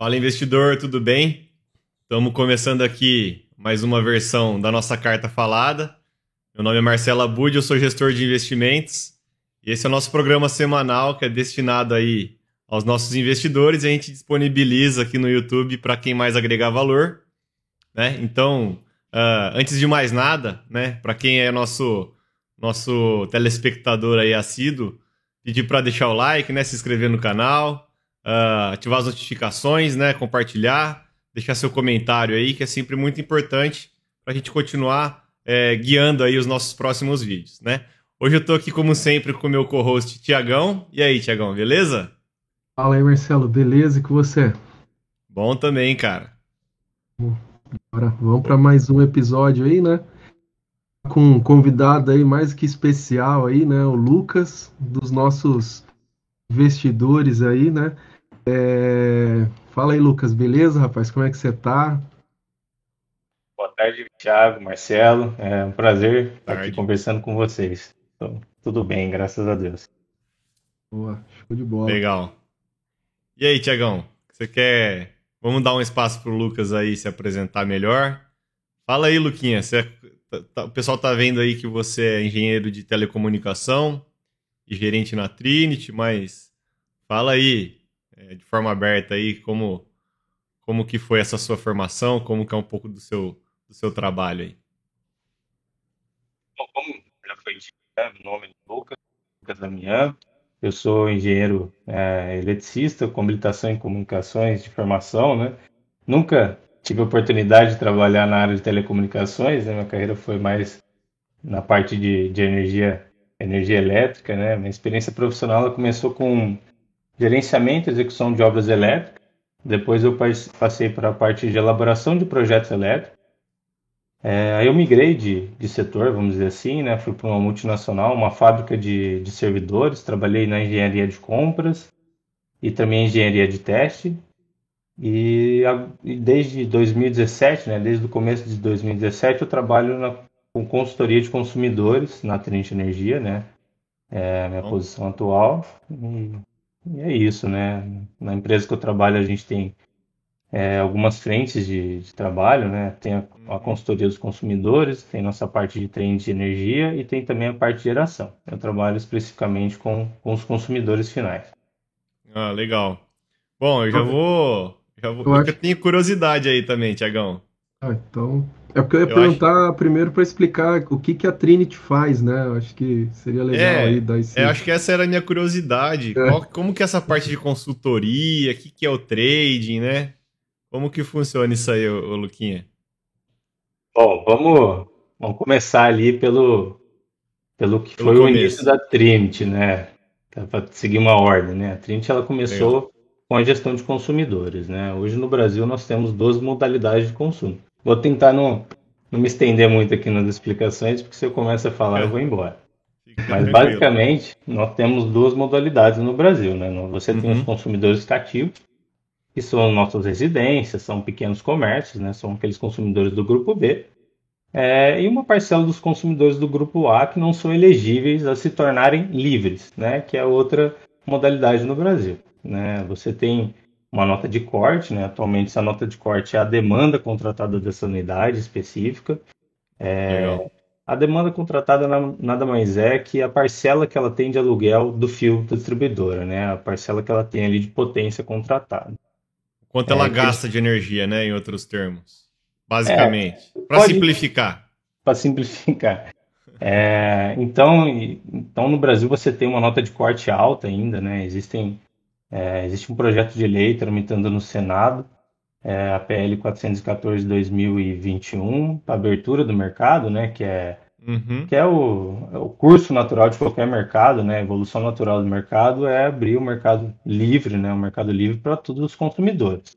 Fala investidor, tudo bem? Estamos começando aqui mais uma versão da nossa carta falada. Meu nome é Marcelo Abud, eu sou gestor de investimentos. E esse é o nosso programa semanal que é destinado aí aos nossos investidores e a gente disponibiliza aqui no YouTube para quem mais agregar valor. Né? Então, uh, antes de mais nada, né, para quem é nosso, nosso telespectador aí assíduo, pedir para deixar o like, né, se inscrever no canal, uh, ativar as notificações, né? Compartilhar, deixar seu comentário aí, que é sempre muito importante para a gente continuar é, guiando aí os nossos próximos vídeos, né? Hoje eu estou aqui, como sempre, com o meu co-host Tiagão. E aí, Tiagão, beleza? Fala aí, Marcelo, beleza? E com você? Bom também, cara. Bora, vamos para mais um episódio aí, né? Com um convidado aí mais que especial aí, né? O Lucas, dos nossos investidores aí, né? É... Fala aí, Lucas, beleza, rapaz? Como é que você tá? Boa tarde, Thiago, Marcelo. É um prazer estar aqui conversando com vocês. Então, tudo bem, graças a Deus. Boa, show de bola. Legal. E aí, Tiagão, você quer. Vamos dar um espaço pro Lucas aí se apresentar melhor. Fala aí, Luquinha. Você... É, tá, o pessoal tá vendo aí que você é engenheiro de telecomunicação e gerente na Trinity, mas fala aí, é, de forma aberta aí como como que foi essa sua formação, como que é um pouco do seu do seu trabalho aí. Bom, como já foi dito, né, meu nome é Lucas, Lucas Damião, eu sou engenheiro é, eletricista com habilitação em comunicações de formação, né? Nunca tive a oportunidade de trabalhar na área de telecomunicações, né? Minha carreira foi mais na parte de, de energia, energia elétrica, né? Minha experiência profissional começou com gerenciamento e execução de obras elétricas. Depois eu passei para a parte de elaboração de projetos elétricos. É, aí eu migrei de, de setor, vamos dizer assim, né? Fui para uma multinacional, uma fábrica de, de servidores. Trabalhei na engenharia de compras e também engenharia de teste. E, desde 2017, né? Desde o começo de 2017, eu trabalho na, com consultoria de consumidores na Trinity Energia, né? É a minha Bom. posição atual. E e é isso, né? Na empresa que eu trabalho, a gente tem é, algumas frentes de, de, trabalho, né? Tem a, a, uhum. consultoria dos consumidores, tem nossa parte de treino de energia e tem também a parte de geração. Eu trabalho especificamente com, com os consumidores finais. Ah, legal. Bom, eu já vou. Já vou eu, acho... eu tenho curiosidade aí também, Tiagão. Ah, então. É porque eu ia eu perguntar acho... primeiro para explicar o que, que a Trinity faz, né? Eu acho que seria legal é, aí dar esse... É, acho que essa era a minha curiosidade. É. Qual, como que é essa parte de consultoria, o que, que é o trading, né? Como que funciona isso aí, ô, ô Luquinha? Bom, vamos, vamos começar ali pelo, pelo que pelo foi começo. o início da Trinity, né? Para seguir uma ordem, né? A Trinity ela começou Legal. com a gestão de consumidores, né? Hoje no Brasil nós temos duas modalidades de consumo Vou tentar não, não me estender muito aqui nas explicações, porque se eu começo a falar, eu vou embora. Mas basicamente, nós temos duas modalidades no Brasil. Né? Você tem os uhum. consumidores cativos, que são nossas residências, são pequenos comércios, né? são aqueles consumidores do grupo B. É, e uma parcela dos consumidores do grupo A que não são elegíveis a se tornarem livres, né? que é outra modalidade no Brasil. Né? Você tem uma nota de corte, né? Atualmente essa nota de corte é a demanda contratada dessa unidade específica. É, a demanda contratada nada mais é que a parcela que ela tem de aluguel do fio da distribuidora, né? A parcela que ela tem ali de potência contratada. Quanto ela é, gasta que... de energia, né? Em outros termos. Basicamente. É, para simplificar. Para simplificar. É, então, então, no Brasil você tem uma nota de corte alta ainda, né? Existem é, existe um projeto de lei tramitando no Senado, é, a PL 414 de 2021, para abertura do mercado, né, que é, uhum. que é o, é o curso natural de qualquer mercado, né, a evolução natural do mercado é abrir o mercado livre, né, o mercado livre para todos os consumidores.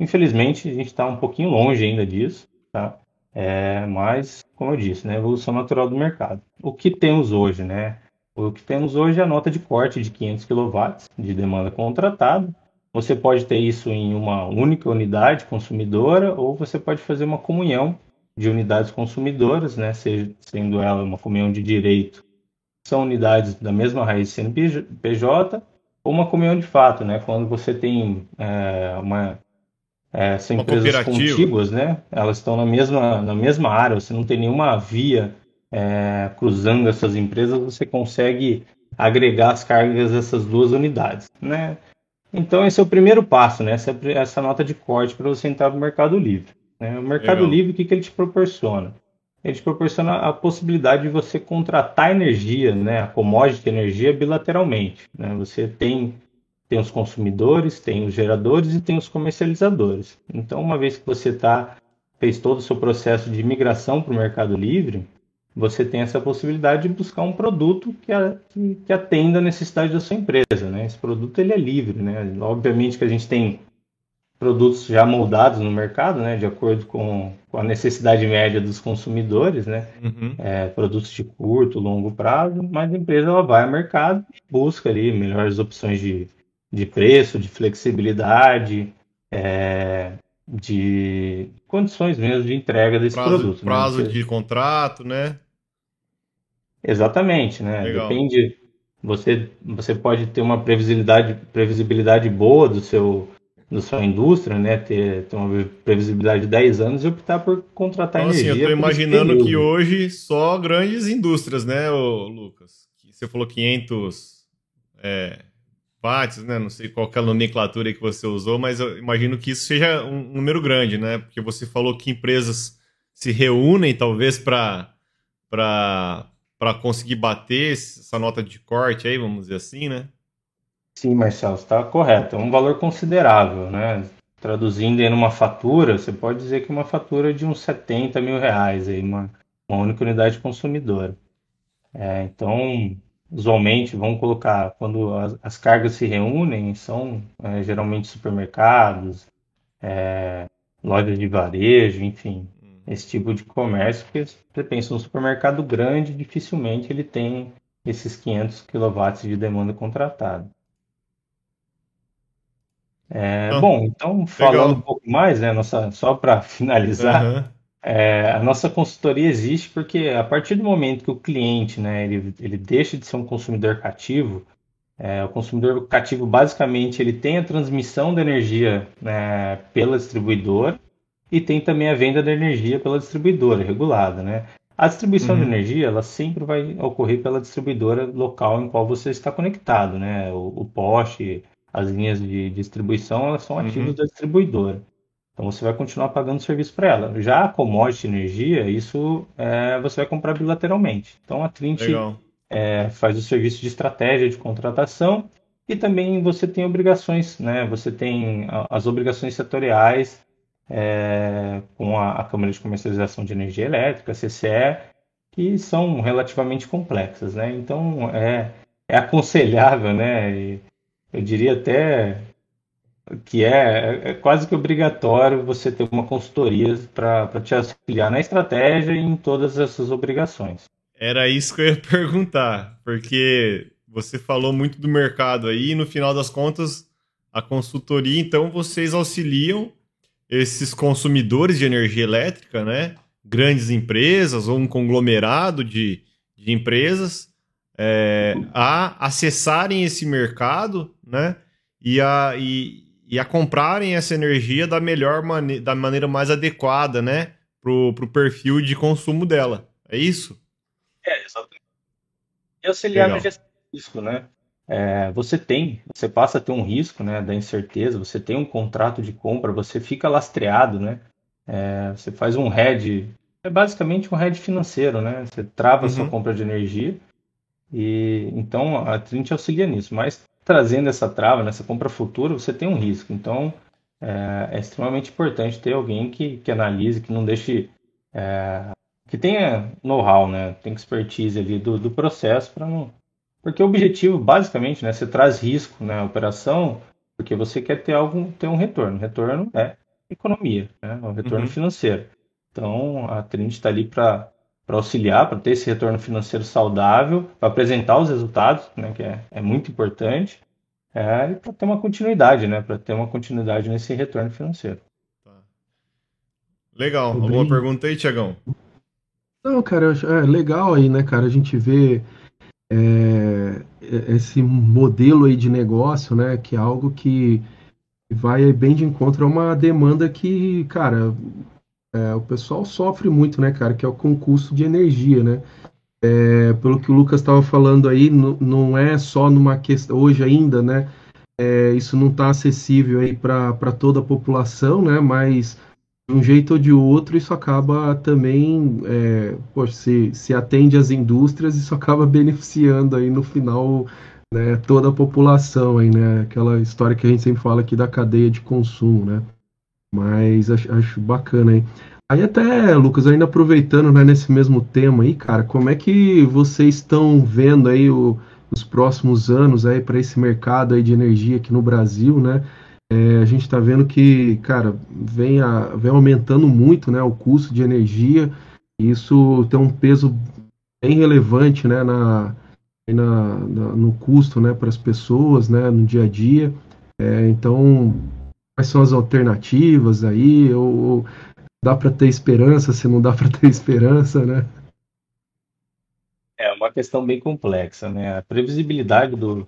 Infelizmente, a gente está um pouquinho longe ainda disso, tá? É, mas, como eu disse, né, evolução natural do mercado. O que temos hoje, né? O que temos hoje é a nota de corte de 500 kW de demanda contratada. Você pode ter isso em uma única unidade consumidora ou você pode fazer uma comunhão de unidades consumidoras, né, sendo ela uma comunhão de direito, são unidades da mesma raiz CNPJ, ou uma comunhão de fato, né, quando você tem é, uma é, são Uma empresas contíguas, né? Elas estão na mesma, na mesma área, você não tem nenhuma via é, cruzando essas empresas, você consegue agregar as cargas dessas duas unidades, né? Então esse é o primeiro passo, né? Essa, essa nota de corte para você entrar no Mercado Livre. Né? O Mercado Legal. Livre, o que, que ele te proporciona? Ele te proporciona a possibilidade de você contratar energia, né? A commodity energia bilateralmente. Né? Você tem tem os consumidores, tem os geradores e tem os comercializadores. Então, uma vez que você tá, fez todo o seu processo de migração para o Mercado Livre, você tem essa possibilidade de buscar um produto que, a, que, que, atenda a necessidade da sua empresa. Né? Esse produto ele é livre. Né? Obviamente que a gente tem produtos já moldados no mercado, né? de acordo com, com a necessidade média dos consumidores, né? Uhum. É, produtos de curto, longo prazo, mas a empresa ela vai ao mercado e busca ali melhores opções de, de preço, de flexibilidade, é, de condições mesmo de entrega desse prazo, produto. Né? Prazo né? de contrato, né? Exatamente, né? Legal. Depende. Você, você pode ter uma previsibilidade, previsibilidade boa do seu, da sua indústria, né? Ter, ter uma previsibilidade de 10 anos e optar por contratar então, energia. Assim, eu estou imaginando que hoje só grandes indústrias, né, Lucas? Você falou 500 é, watts, né? Não sei qual é a nomenclatura que você usou, mas eu imagino que isso seja um número grande, né? Porque você falou que empresas se reúnem, talvez, para para conseguir bater essa nota de corte aí, vamos dizer assim, né? Sim, Marcelo, está correto. É um valor considerável, né? Traduzindo em uma fatura, você pode dizer que uma fatura de uns 70 mil reais, aí, uma, uma única unidade consumidora. É, então, usualmente, vamos colocar, quando as, as cargas se reúnem, são é, geralmente supermercados, é, lojas de varejo, enfim, esse tipo de comércio, porque você pensa, um supermercado grande, dificilmente ele tem esses 500 kW de demanda contratada. É, ah, bom, então, falando legal. um pouco mais, né, nossa, só para finalizar, uhum. É, a nossa consultoria existe porque a partir do momento que o cliente, né, ele, ele deixa de ser um consumidor cativo, é, o consumidor cativo basicamente ele tem a transmissão da energia né, pela distribuidora e tem também a venda da energia pela distribuidora regulada, né? A distribuição uhum. de energia ela sempre vai ocorrer pela distribuidora local em qual você está conectado, né? O, o poste, as linhas de distribuição elas são ativos uhum. da distribuidora. Então você vai continuar pagando serviço para ela. Já a commodity energia, isso é, você vai comprar bilateralmente. Então a Trint é, faz o serviço de estratégia de contratação e também você tem obrigações, né? Você tem as obrigações setoriais é, com a, a, Câmara de Comercialização de Energia Elétrica, CCE, que são relativamente complexas, né? Então é, é aconselhável, né? eu diria até que é, é, quase que obrigatório você ter uma consultoria para te auxiliar na estratégia e em todas essas obrigações. Era isso que eu ia perguntar, porque você falou muito do mercado aí e no final das contas a consultoria, então vocês auxiliam esses consumidores de energia elétrica, né? Grandes empresas ou um conglomerado de, de empresas é, a acessarem esse mercado, né? E a, e, e a comprarem essa energia da melhor mane da maneira mais adequada, né? Pro, pro perfil de consumo dela. É isso? É, exatamente. E auxiliar Legal. na gestão de risco, né? É, você tem, você passa a ter um risco, né, da incerteza, você tem um contrato de compra, você fica lastreado, né? É, você faz um hedge, é basicamente um hedge financeiro, né? Você trava uhum. a sua compra de energia e então a Trint auxilia nisso, mas trazendo essa trava nessa compra futura, você tem um risco. Então, é, é extremamente importante ter alguém que, que analise, que não deixe. É, que tenha know-how, né? Tem expertise ali do, do processo para não. Porque o objetivo, basicamente, né? Você traz risco na operação porque você quer ter algo, ter um retorno. Retorno é economia, né? Um retorno uhum. financeiro. Então, a Trinity está ali para para auxiliar, para ter esse retorno financeiro saudável, para apresentar os resultados, né, que é, é muito importante, é, e para ter uma continuidade, né, para ter uma continuidade nesse retorno financeiro. Tá. Legal. Alguma pergunta aí, Tiagão? Não, cara, é legal aí, né, cara, a gente vê é, esse modelo aí de negócio, né, que é algo que vai bem de encontro a uma demanda que, cara, é, o pessoal sofre muito, né, cara, que é o concurso de energia, né? É, pelo que o Lucas estava falando aí, não é só numa questão, hoje ainda, né? É, isso não está acessível aí para toda a população, né? Mas de um jeito ou de outro, isso acaba também, é, poxa, se, se atende às indústrias, isso acaba beneficiando aí no final né, toda a população, aí, né? Aquela história que a gente sempre fala aqui da cadeia de consumo, né? Mas acho, acho bacana aí. Aí até, Lucas, ainda aproveitando né, nesse mesmo tema aí, cara, como é que vocês estão vendo aí o, os próximos anos aí para esse mercado aí de energia aqui no Brasil, né? É, a gente está vendo que, cara, vem, a, vem aumentando muito, né, o custo de energia. E isso tem um peso bem relevante, né, na, na, na no custo, né, para as pessoas, né, no dia a dia. É, então, quais são as alternativas aí? Ou, ou dá para ter esperança? Se não dá para ter esperança, né? É uma questão bem complexa, né? A previsibilidade do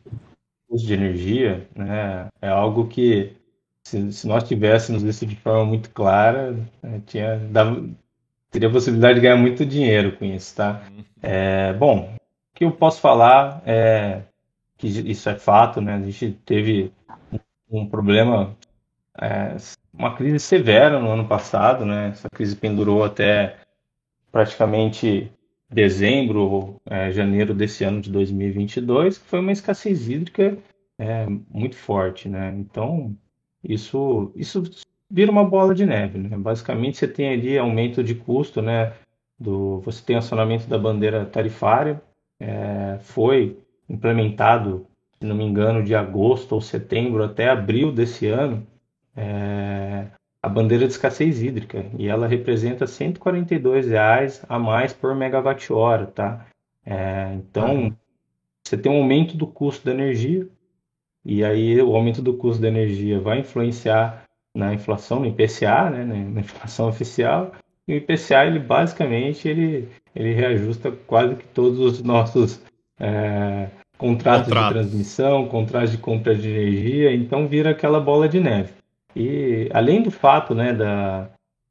custo de energia, né, é algo que se, se nós tivéssemos isso de forma muito clara, né, tinha dava, teria a possibilidade de ganhar muito dinheiro com isso, tá? É, bom, o que eu posso falar é que isso é fato, né? A gente teve um problema, é, uma crise severa no ano passado, né? Essa crise pendurou até praticamente dezembro, é, janeiro desse ano de 2022, que foi uma escassez hídrica é, muito forte, né? Então, isso, isso vira uma bola de neve, né? Basicamente, você tem ali aumento de custo, né? Do, você tem acionamento da bandeira tarifária, é, foi implementado, se não me engano, de agosto ou setembro até abril desse ano, é, a bandeira de escassez hídrica e ela representa 142 reais a mais por megawatt-hora, tá? É, então, uhum. você tem um aumento do custo da energia e aí o aumento do custo da energia vai influenciar na inflação, no IPCA, né, na inflação oficial. E o IPCA, ele basicamente, ele, ele reajusta quase que todos os nossos é, contratos Contrato. de transmissão, contratos de compra de energia, então vira aquela bola de neve. E além do fato né, da,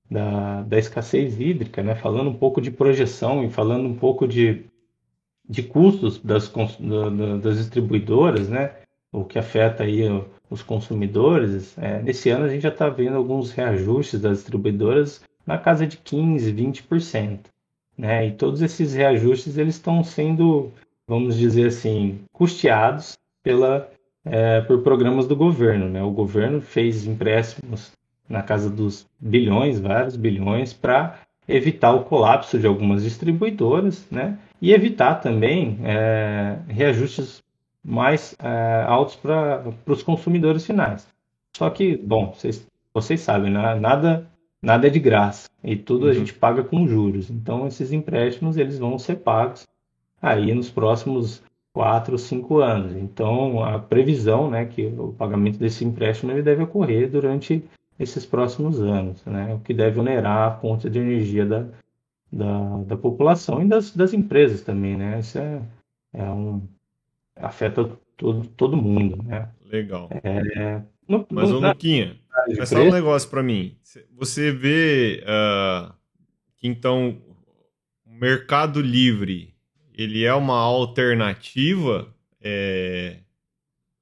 da, da escassez hídrica, né, falando um pouco de projeção e falando um pouco de, de custos das, das distribuidoras, né, o que afeta aí os consumidores, é, nesse ano a gente já está vendo alguns reajustes das distribuidoras na casa de 15, 20%. Né? E todos esses reajustes eles estão sendo, vamos dizer assim, custeados pela é, por programas do governo. Né? O governo fez empréstimos na casa dos bilhões, vários bilhões, para evitar o colapso de algumas distribuidoras né? e evitar também é, reajustes mais é, altos para os consumidores finais. Só que, bom, vocês, vocês sabem, né? nada, nada é de graça e tudo uhum. a gente paga com juros. Então, esses empréstimos eles vão ser pagos aí nos próximos quatro, cinco anos. Então, a previsão, né, que o pagamento desse empréstimo ele deve ocorrer durante esses próximos anos, né, o que deve onerar a conta de energia da, da, da população e das, das empresas também, né, isso é, é um, afeta todo, todo mundo, né. Legal. É, no, Mas, ô, Luquinha, é um negócio para mim. Você vê uh, que, então, o Mercado Livre ele é uma alternativa é,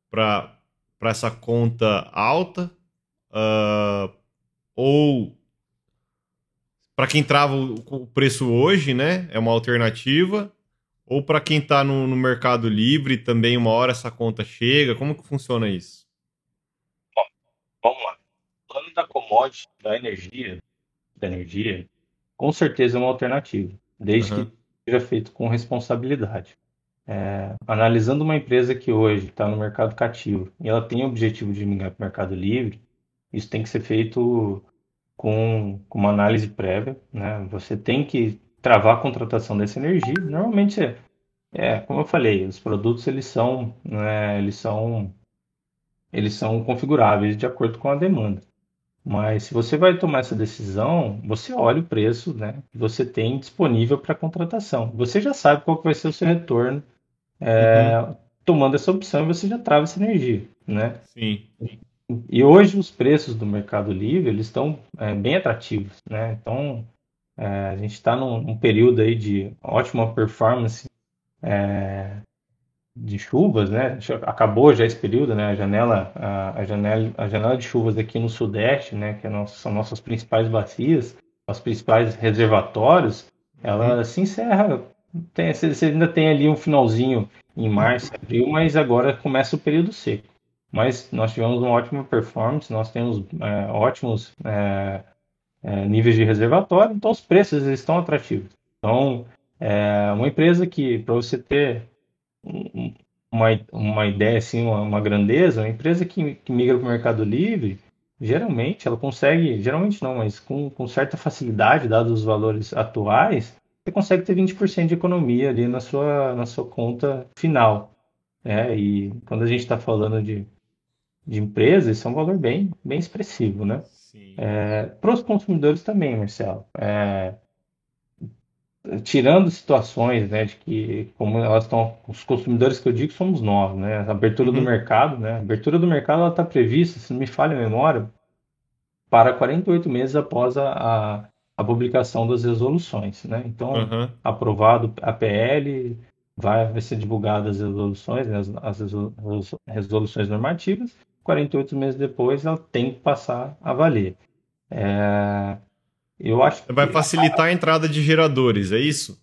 para essa conta alta uh, ou para quem trava o, preço hoje, né? É uma alternativa ou para quem está no, no, Mercado Livre também uma hora essa conta chega? Como que funciona isso? Bom, vamos lá. O plano da commodity, da energia, da energia, com certeza é uma alternativa, desde uhum. que seja feito com responsabilidade. É, analisando uma empresa que hoje está no mercado cativo e ela tem o objetivo de migrar para o mercado livre, isso tem que ser feito com, com uma análise prévia. Né? Você tem que travar a contratação dessa energia. Normalmente, é, é como eu falei, os produtos eles são, né, eles são, eles são configuráveis de acordo com a demanda. Mas se você vai tomar essa decisão, você olha o preço né, que você tem disponível para contratação. Você já sabe qual vai ser o seu retorno é, uhum. tomando essa opção e você já trava essa energia. Né? Sim. e hoje os preços do Mercado Livre eles estão é, bem atrativos, né? Então é, a gente está num, num, período aí de ótima performance é, de chuvas, né? Acabou já esse período, né? A janela, a, a, janela, a janela de chuvas aqui no Sudeste, né? Que é nosso, são nossas principais bacias, os principais reservatórios, ela uhum. se encerra. Tem, você ainda tem ali um finalzinho em março, abril, mas agora começa o período seco. Mas nós tivemos uma ótima performance, nós temos é, ótimos é, é, níveis de reservatório, então os preços estão atrativos. Então, é uma empresa que, para você ter uma, uma ideia, assim, uma, uma grandeza, uma empresa que, que migra para o Mercado Livre, geralmente ela consegue, geralmente não, mas com, com certa facilidade, dados os valores atuais, você consegue ter 20% de economia ali na sua, na sua conta final. É, e quando a gente está falando de, de empresas, isso é um valor bem, bem expressivo, né? É, para os consumidores também, Marcelo. É, tirando situações, né, de que como elas estão, os consumidores que eu digo somos nós, né, a abertura uhum. do mercado, né, a abertura do mercado ela está prevista, se não me falha a memória, para 48 meses após a, a, publicação das resoluções, né, então uhum. aprovado a PL, vai, vai ser divulgadas as resoluções, né, as, as resoluções normativas, 48 meses depois ela tem que passar a valer. É, eu acho Vai facilitar a entrada de geradores, é isso?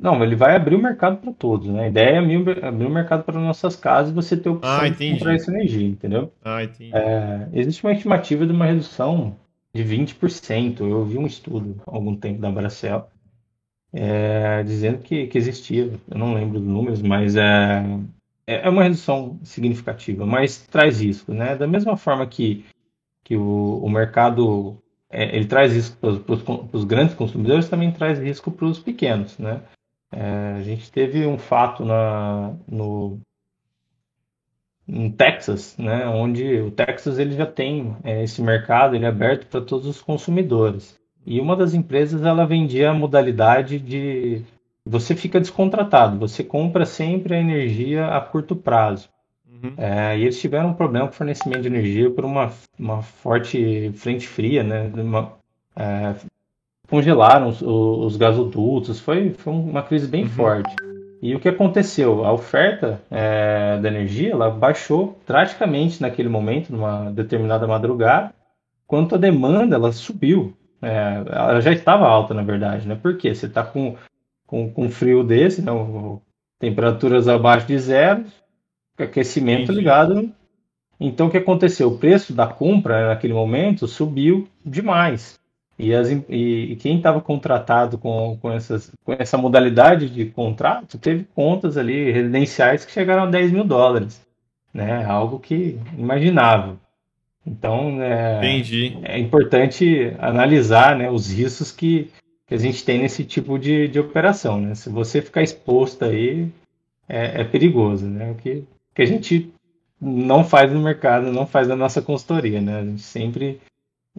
Não, ele vai abrir o mercado para todos, né? A ideia é abrir o mercado para nossas casas e você ter opção ah, de comprar essa energia, entendeu? Ah, entendi. É, existe uma estimativa de uma redução de 20%. Eu vi um estudo há algum tempo da Bracel é, dizendo que, que existia, eu não lembro dos números, mas é, é, é uma redução significativa, mas traz risco, né? Da mesma forma que, que o, o mercado é, ele traz risco para os grandes consumidores, também traz risco para os pequenos, né? É, a gente teve um fato na, no Texas, né, onde o Texas ele já tem é, esse mercado ele é aberto para todos os consumidores. E uma das empresas ela vendia a modalidade de você fica descontratado, você compra sempre a energia a curto prazo. Uhum. É, e eles tiveram um problema com fornecimento de energia por uma, uma forte frente fria, né? Uma, é, congelaram os, os, gasodutos, foi, foi uma crise bem uhum. forte. E o que aconteceu? A oferta é, da energia ela baixou drasticamente naquele momento, numa determinada madrugada, quanto a demanda ela subiu. É, ela já estava alta, na verdade, né? Porque você está com, com, com frio desse, né? temperaturas abaixo de zero, aquecimento Entendi. ligado. Então o que aconteceu? O preço da compra naquele momento subiu demais. E, as, e, e quem estava contratado com, com, essas, com essa modalidade de contrato teve contas ali residenciais que chegaram a 10 mil dólares. Né? Algo que imaginável. Então é, é importante analisar né, os riscos que, que a gente tem nesse tipo de, de operação. Né? Se você ficar exposto aí, é, é perigoso. Né? O que que a gente não faz no mercado, não faz na nossa consultoria, né? A gente sempre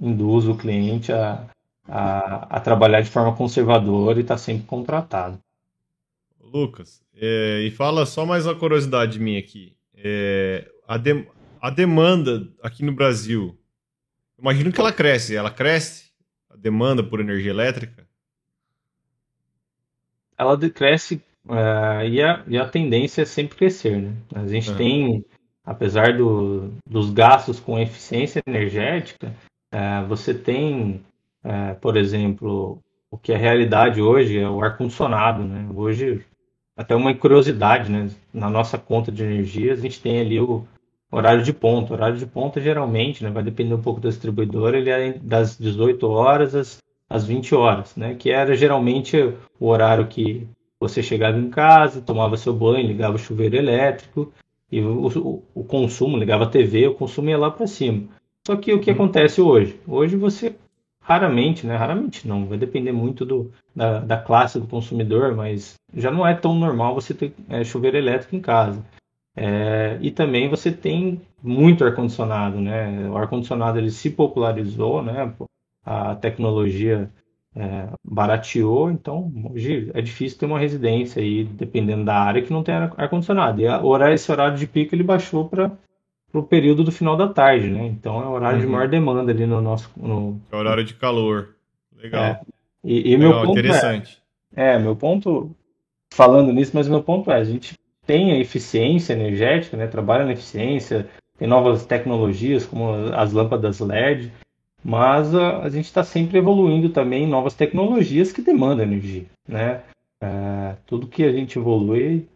induz o cliente a, a, a trabalhar de forma conservadora e estar tá sempre contratado. Lucas, é, e fala só mais uma curiosidade minha aqui. É, a, de, a demanda aqui no Brasil, imagino que ela cresce. Ela cresce? A demanda por energia elétrica? Ela cresce Uh, e, a, e a tendência é sempre crescer, né? A gente uhum. tem, apesar do, dos gastos com eficiência energética, uh, você tem, uh, por exemplo, o que é realidade hoje é o ar-condicionado, né? Hoje, até uma curiosidade, né? Na nossa conta de energia, a gente tem ali o horário de ponta. O horário de ponta, geralmente, né? Vai depender um pouco da distribuidora, ele é das 18 horas às, às 20 horas, né? Que era geralmente o horário que você chegava em casa, tomava seu banho, ligava o chuveiro elétrico e o, o, o consumo, ligava a TV, o consumo ia lá para cima. Só que o que uhum. acontece hoje? Hoje você raramente, né? Raramente não, vai depender muito do, da, da classe do consumidor, mas já não é tão normal você ter é, chuveiro elétrico em casa. É, e também você tem muito ar-condicionado, né? O ar-condicionado ele se popularizou, né? A tecnologia é, barateou, então hoje é difícil ter uma residência aí, dependendo da área, que não tem ar-condicionado. E esse horário de pico ele baixou para para o período do final da tarde, né? Então é o horário uhum. de maior demanda ali no nosso. No... É horário de calor. Legal. É. E, e Legal, meu ponto é interessante. É, é, meu ponto, falando nisso, mas meu ponto é, a gente tem a eficiência energética, né? Trabalha na eficiência, tem novas tecnologias como as lâmpadas LED, mas a, a gente está sempre evoluindo também novas tecnologias que demandam energia, né? É, tudo que a gente evolui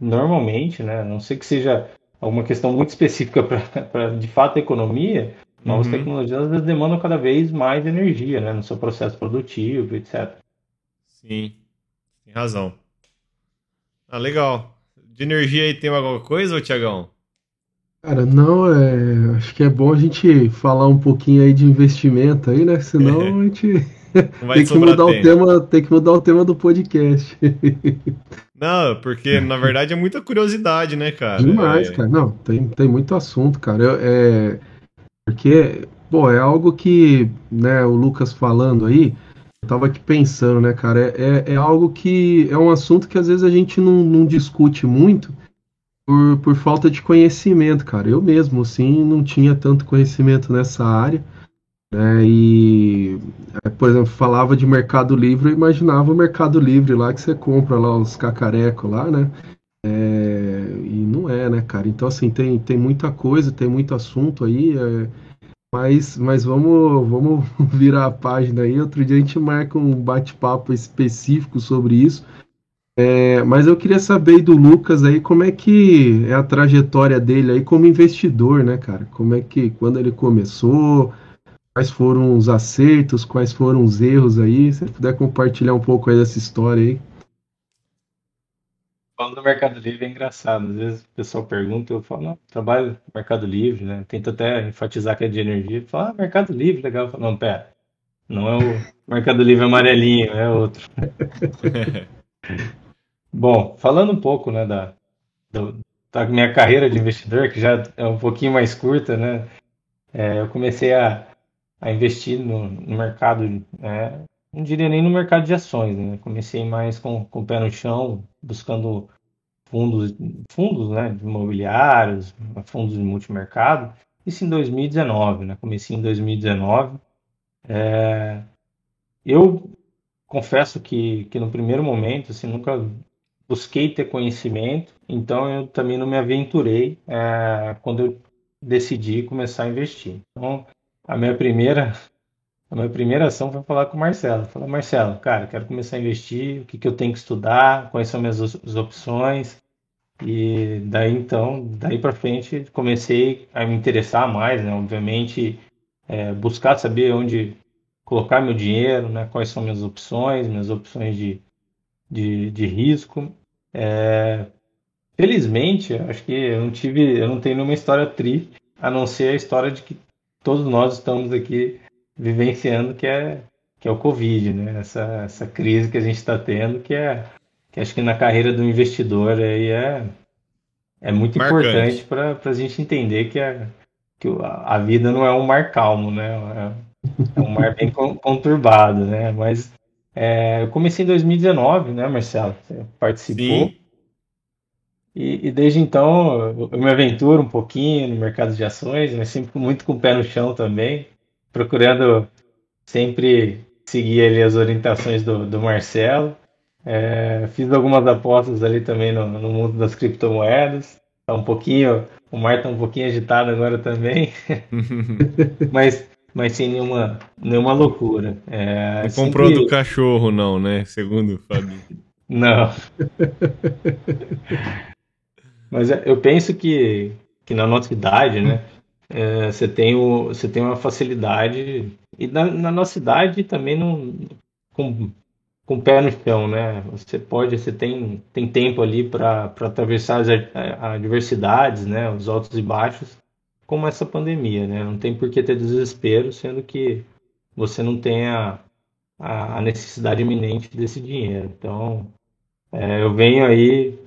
normalmente, né? A não sei que seja alguma questão muito específica para de fato a economia, novas uhum. tecnologias vezes demandam cada vez mais energia, né? No seu processo produtivo, etc. Sim, tem razão. Ah, legal. De energia aí tem alguma coisa, Tiagão? Cara, não, é, acho que é bom a gente falar um pouquinho aí de investimento aí, né? Senão a gente tem que mudar tempo. o tema, tem que mudar o tema do podcast. Não, porque na verdade é muita curiosidade, né, cara? Demais, é... cara. Não, tem, tem muito assunto, cara. É, porque, pô, é algo que, né, o Lucas falando aí, eu tava aqui pensando, né, cara? É, é, é algo que é um assunto que às vezes a gente não, não discute muito por, por falta de conhecimento, cara. Eu mesmo, assim, não tinha tanto conhecimento nessa área. Né? E, é, por exemplo, falava de Mercado Livre, eu imaginava o Mercado Livre lá que você compra lá os cacarecos lá, né? É, e não é, né, cara? Então, assim, tem, tem muita coisa, tem muito assunto aí, é, mas, mas vamos, vamos virar a página aí. Outro dia a gente marca um bate-papo específico sobre isso. É, mas eu queria saber do Lucas aí como é que é a trajetória dele aí como investidor, né, cara? Como é que quando ele começou, quais foram os acertos, quais foram os erros aí. Se você puder compartilhar um pouco aí dessa história aí. Falando do Mercado Livre é engraçado. Às vezes o pessoal pergunta, eu falo, não, trabalho no Mercado Livre, né? Tento até enfatizar que é de energia. Fala, ah, Mercado Livre, legal. Falo, não, pera. Não é o Mercado Livre amarelinho, é outro. Bom, falando um pouco, né, da, da minha carreira de investidor, que já é um pouquinho mais curta, né? É, eu comecei a, a investir no, no mercado, é, não diria nem no mercado de ações, né? Comecei mais com, com o pé no chão, buscando fundos, fundos né, imobiliários, fundos de multimercado. Isso em 2019, né? Comecei em 2019. É, eu confesso que, que no primeiro momento, assim, nunca busquei ter conhecimento, então eu também não me aventurei é, quando eu decidi começar a investir. Então, a minha primeira a minha primeira ação foi falar com o Marcelo. Falar, Marcelo, cara, quero começar a investir, o que, que eu tenho que estudar, quais são minhas as opções. E daí então, daí para frente, comecei a me interessar mais, né? Obviamente, é, buscar saber onde colocar meu dinheiro, né? Quais são minhas opções, minhas opções de, de, de risco. É, felizmente, acho que eu não tive, eu não tenho nenhuma história triste, a não ser a história de que todos nós estamos aqui vivenciando, que é, que é o Covid, né? Essa, essa crise que a gente está tendo, que é que acho que na carreira do investidor aí é, é muito Marcante. importante para a gente entender que, a, que a vida não é um mar calmo, né? É, é um mar bem conturbado, né? Mas é, eu comecei em 2019, né, Marcelo? Você participou. Sim. E, e, desde então eu me aventuro um pouquinho no mercado de ações, mas sempre muito com o pé no chão também, procurando sempre seguir ali as orientações do, do Marcelo. É, fiz algumas apostas ali também no, no mundo das criptomoedas. Tá um pouquinho, o mar tá um pouquinho agitado agora também, mas, mas sem nenhuma, nenhuma loucura. É, não comprou do cachorro não, né? Segundo o Fabio. Não. Mas é, eu penso que, que na nossa idade, né, é, você, tem o, você tem uma facilidade, e na, na nossa idade também não, com, com o pé no chão, né? Você pode, você tem, tem tempo ali para atravessar as adversidades, né, os altos e baixos, como essa pandemia, né? Não tem por que ter desespero, sendo que você não tem a, a necessidade iminente desse dinheiro. Então, é, eu venho aí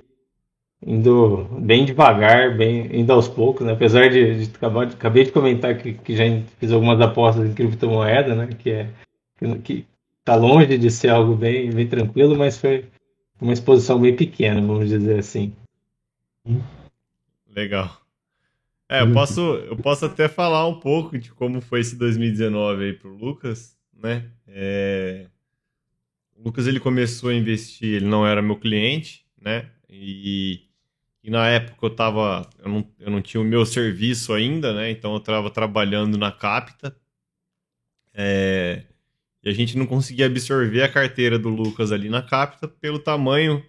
indo bem devagar, bem indo aos poucos, né? apesar de, de, acabar, de acabei de comentar que, que, já fiz algumas apostas em criptomoeda, né? que é que está longe de ser algo bem, bem tranquilo, mas foi uma exposição bem pequena, vamos dizer assim. Legal. É, eu posso, eu posso até falar um pouco de como foi esse 2019 aí pro Lucas, né? É... O Lucas ele começou a investir, ele não era meu cliente, né? E, e na época eu tava, eu não, eu não tinha o meu serviço ainda, né? Então eu estava trabalhando na Capta. É... E a gente não conseguia absorver a carteira do Lucas ali na Capta pelo tamanho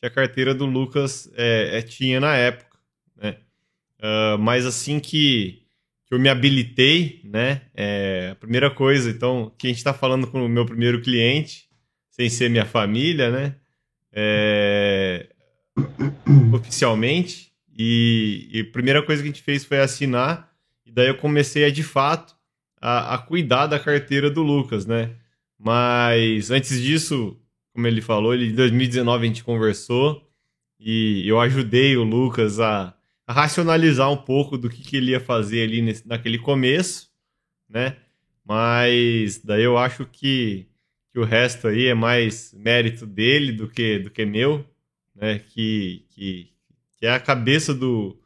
que a carteira do Lucas é, é tinha na época, né? Uh, mas assim que, que eu me habilitei, né? É, a primeira coisa, então, que a gente está falando com o meu primeiro cliente, sem ser minha família, né? É, oficialmente. E, e, a primeira coisa que a gente fez foi assinar. E daí eu comecei a, de fato, a, a cuidar da carteira do Lucas, né? Mas antes disso, como ele falou, ele, em 2019 a gente conversou e eu ajudei o Lucas a racionalizar um pouco do que, que ele ia fazer ali nesse, naquele começo, né? Mas daí eu acho que, que o resto aí é mais mérito dele do que, do que meu, né? Que, que, que é a cabeça do.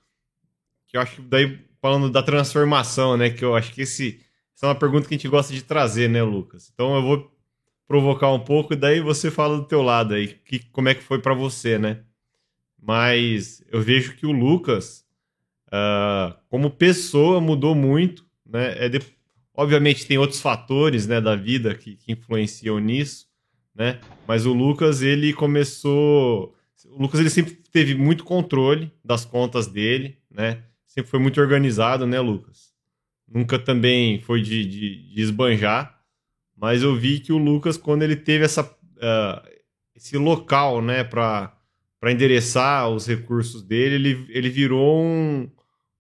Que eu acho que daí, falando da transformação, né? Que eu acho que esse, essa é uma pergunta que a gente gosta de trazer, né, Lucas? Então eu vou provocar um pouco e daí você fala do teu lado aí, que, como é que foi para você, né? Mas eu vejo que o Lucas, uh, como pessoa, mudou muito. Né? É de... Obviamente tem outros fatores né, da vida que, que, influenciam nisso, né? mas o Lucas ele começou. O Lucas ele sempre teve muito controle das contas dele, né? sempre foi muito organizado, né, Lucas? Nunca também foi de, de, de esbanjar, mas eu vi que o Lucas, quando ele teve essa, uh, esse local né, para para endereçar os recursos dele, ele, ele virou um,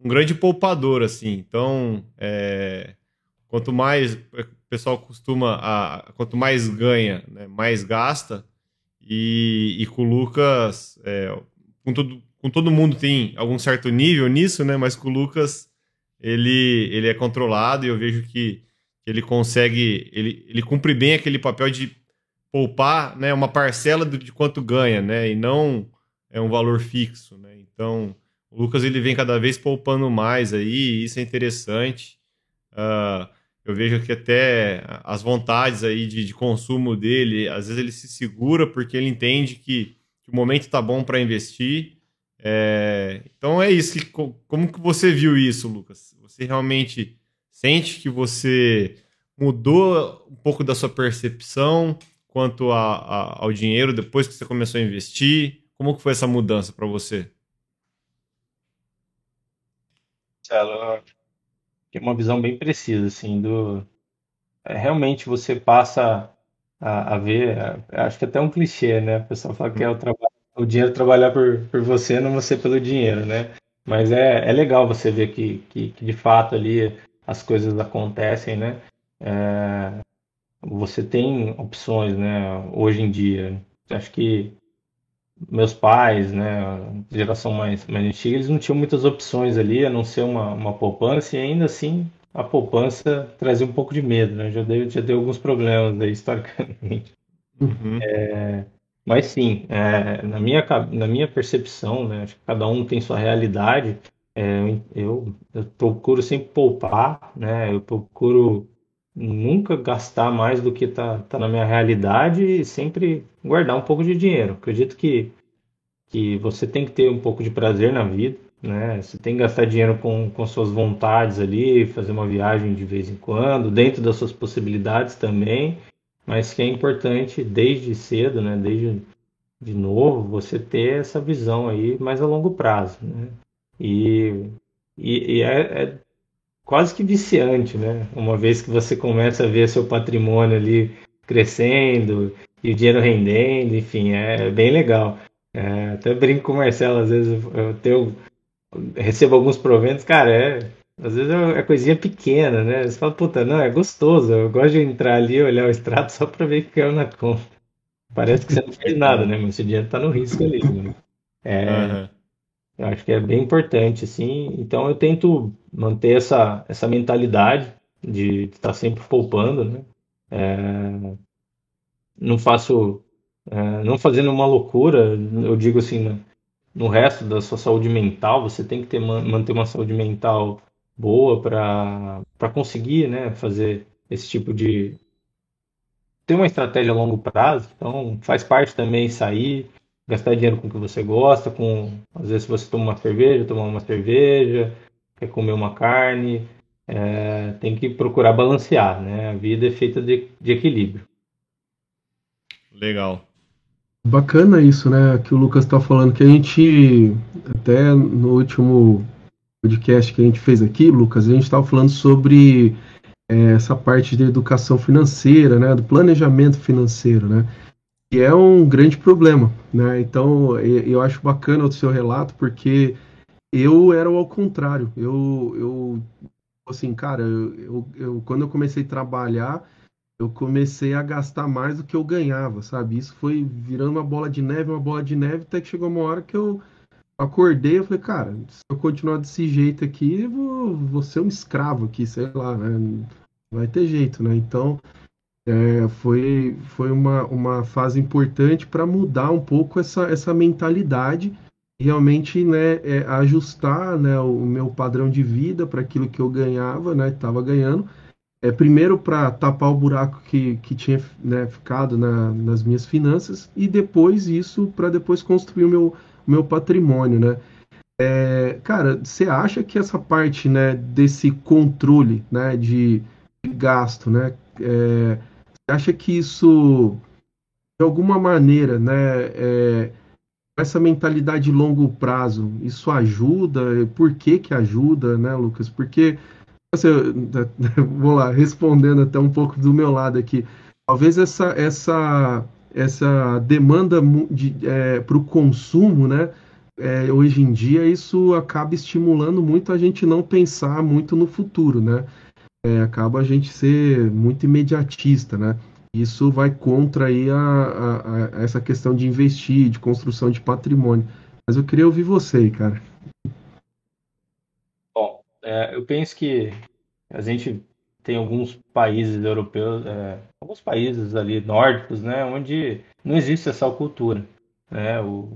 um grande poupador, assim. Então, é, quanto mais o pessoal costuma, a, quanto mais ganha, né, mais gasta. E, e com o Lucas, é, com, todo, com todo mundo tem algum certo nível nisso, né? Mas com o Lucas, ele, ele é controlado e eu vejo que ele consegue, ele, ele cumpre bem aquele papel de poupar né, uma parcela de quanto ganha, né? E não é um valor fixo, né? Então, o Lucas ele vem cada vez poupando mais aí, e isso é interessante. Uh, eu vejo que até as vontades aí de, de, consumo dele, às vezes ele se segura porque ele entende que, que o momento está bom para investir. É, então é isso. Que, como que você viu isso, Lucas? Você realmente sente que você mudou um pouco da sua percepção? quanto a, a, ao dinheiro depois que você começou a investir? Como que foi essa mudança para você? Ela tem uma visão bem precisa, assim, do... É, realmente você passa a, a ver, é, acho que até um clichê, né? O pessoal fala que é o, trabalho, o dinheiro trabalhar por, por você, não você pelo dinheiro, né? Mas é, é legal você ver que, que, que de fato ali as coisas acontecem, né? É, você tem opções, né, hoje em dia. Acho que meus pais, né, geração mais, mais antiga, eles não tinham muitas opções ali, a não ser uma, uma poupança, e ainda assim a poupança trazia um pouco de medo, né? Já deu, já deu alguns problemas aí, historicamente. Uhum. É, mas sim, é, na, minha, na minha percepção, né, acho que cada um tem sua realidade, é, eu, eu procuro sempre poupar, né, eu procuro nunca gastar mais do que está tá na minha realidade e sempre guardar um pouco de dinheiro. Acredito que, que você tem que ter um pouco de prazer na vida, né? Você tem que gastar dinheiro com, com suas vontades ali, fazer uma viagem de vez em quando, dentro das suas possibilidades também, mas que é importante desde cedo, né? Desde de novo, você ter essa visão aí mais a longo prazo, né? E, e, e é, é quase que viciante, né? Uma vez que você começa a ver seu patrimônio ali crescendo e o dinheiro rendendo, enfim, é bem legal. É, até brinco com o Marcelo, às vezes eu, tenho, recebo alguns proventos, cara, é, às vezes é, é coisinha pequena, né? Você fala, puta, não, é gostoso, eu gosto de entrar ali, olhar o extrato só para ver o que caiu na conta. Parece que você não fez nada, né? Mas esse dinheiro tá no risco ali. Né? É, uhum. Eu acho que é bem importante, assim. Então eu tento manter essa, essa mentalidade de estar sempre poupando, né? É, não faço, é, não fazendo uma loucura, eu digo assim, né? no resto da sua saúde mental, você tem que ter, manter uma saúde mental boa para conseguir né, fazer esse tipo de. ter uma estratégia a longo prazo. Então, faz parte também sair, gastar dinheiro com o que você gosta, com às vezes você toma uma cerveja, tomar uma cerveja, quer comer uma carne, é, tem que procurar balancear, né? A vida é feita de, de equilíbrio. Legal. Bacana isso, né? Que o Lucas está falando que a gente até no último podcast que a gente fez aqui, Lucas, a gente estava falando sobre é, essa parte de educação financeira, né? Do planejamento financeiro, né? Que é um grande problema, né? Então, eu acho bacana o seu relato, porque eu era ao contrário. Eu, eu assim, cara, eu, eu, quando eu comecei a trabalhar, eu comecei a gastar mais do que eu ganhava, sabe? Isso foi virando uma bola de neve, uma bola de neve, até que chegou uma hora que eu acordei, eu falei, cara, se eu continuar desse jeito aqui, eu vou, vou ser um escravo aqui, sei lá, né? Vai ter jeito, né? Então, é, foi, foi uma, uma fase importante para mudar um pouco essa, essa mentalidade realmente né, é, ajustar né, o meu padrão de vida para aquilo que eu ganhava, né, estava ganhando. É, primeiro para tapar o buraco que, que tinha né, ficado na, nas minhas finanças e depois isso para depois construir o meu, meu patrimônio, né? É, cara, você acha que essa parte né, desse controle né, de, de gasto, né, é, acha que isso, de alguma maneira, né, é, essa mentalidade de longo prazo, isso ajuda? Por que que ajuda, né, Lucas? Porque, assim, vou lá, respondendo até um pouco do meu lado aqui, talvez essa, essa, essa demanda de, é, para o consumo, né, é, hoje em dia, isso acaba estimulando muito a gente não pensar muito no futuro, né? É, acaba a gente ser muito imediatista, né? Isso vai contra aí a, a, a, essa questão de investir, de construção de patrimônio. Mas eu queria ouvir você, cara. Bom, é, eu penso que a gente tem alguns países europeus, é, alguns países ali nórdicos, né, onde não existe essa cultura. Né? O,